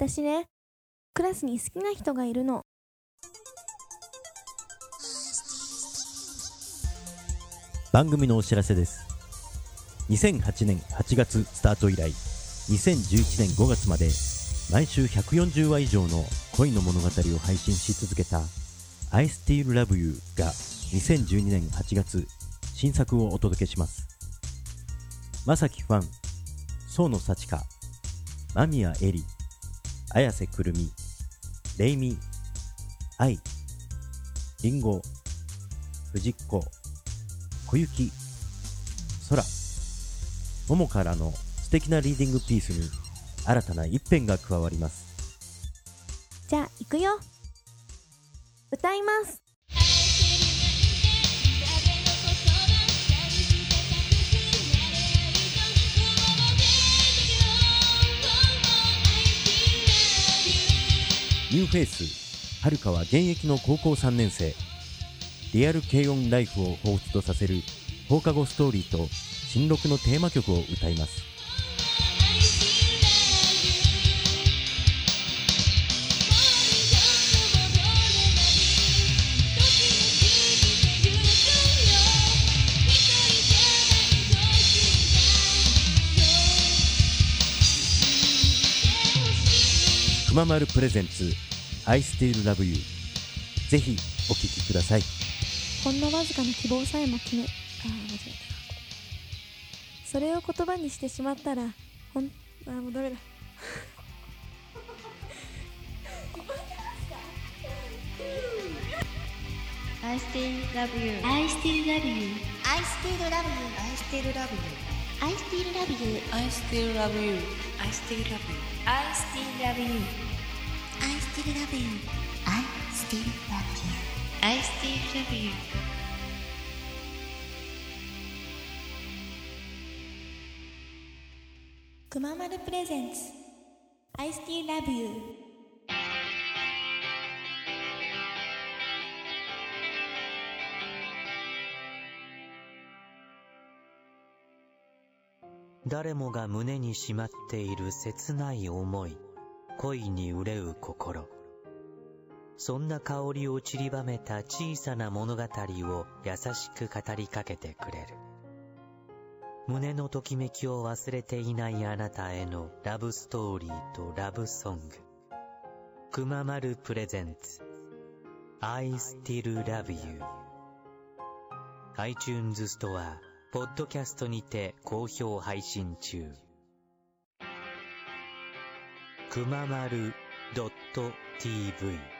私ね、クラスに好きな人がいるの。番組のお知らせです2008年8月スタート以来2011年5月まで毎週140話以上の恋の物語を配信し続けた I Still Love You が2012年8月新作をお届けしますまさきファン宗野幸香間宮絵里綾瀬くるみレイミ愛りんご藤子小雪空桃からの素敵なリーディングピースに新たな一編が加わりますじゃあ、行くよ。歌います。ニューフェイス。はるかは現役の高校3年生。リアル軽音ライフを彷彿とさせる放課後ストーリーと新録のテーマ曲を歌います。くままるプレゼンツ I Still Love You ぜひお聴きくださいほんのわずかな希望さえも決め、あー、間違えた。それを言葉にしてしまったら、ほん、あー、もうダメだ。I still love you. I still love you. I still love you. I still love you. I still love you. I still love you. I still love you. I still love you. I still love you. I still love you. I still love you. Kumamaru presents I still love you. 誰もが胸にしまっている切ない思い、恋に憂う心。そんな香りを散りばめた小さな物語を優しく語りかけてくれる。胸のときめきを忘れていないあなたへのラブストーリーとラブソング。くままるプレゼンツ I still love you iTunes ストア、ポッドキャストにて好評配信中。くままる .tv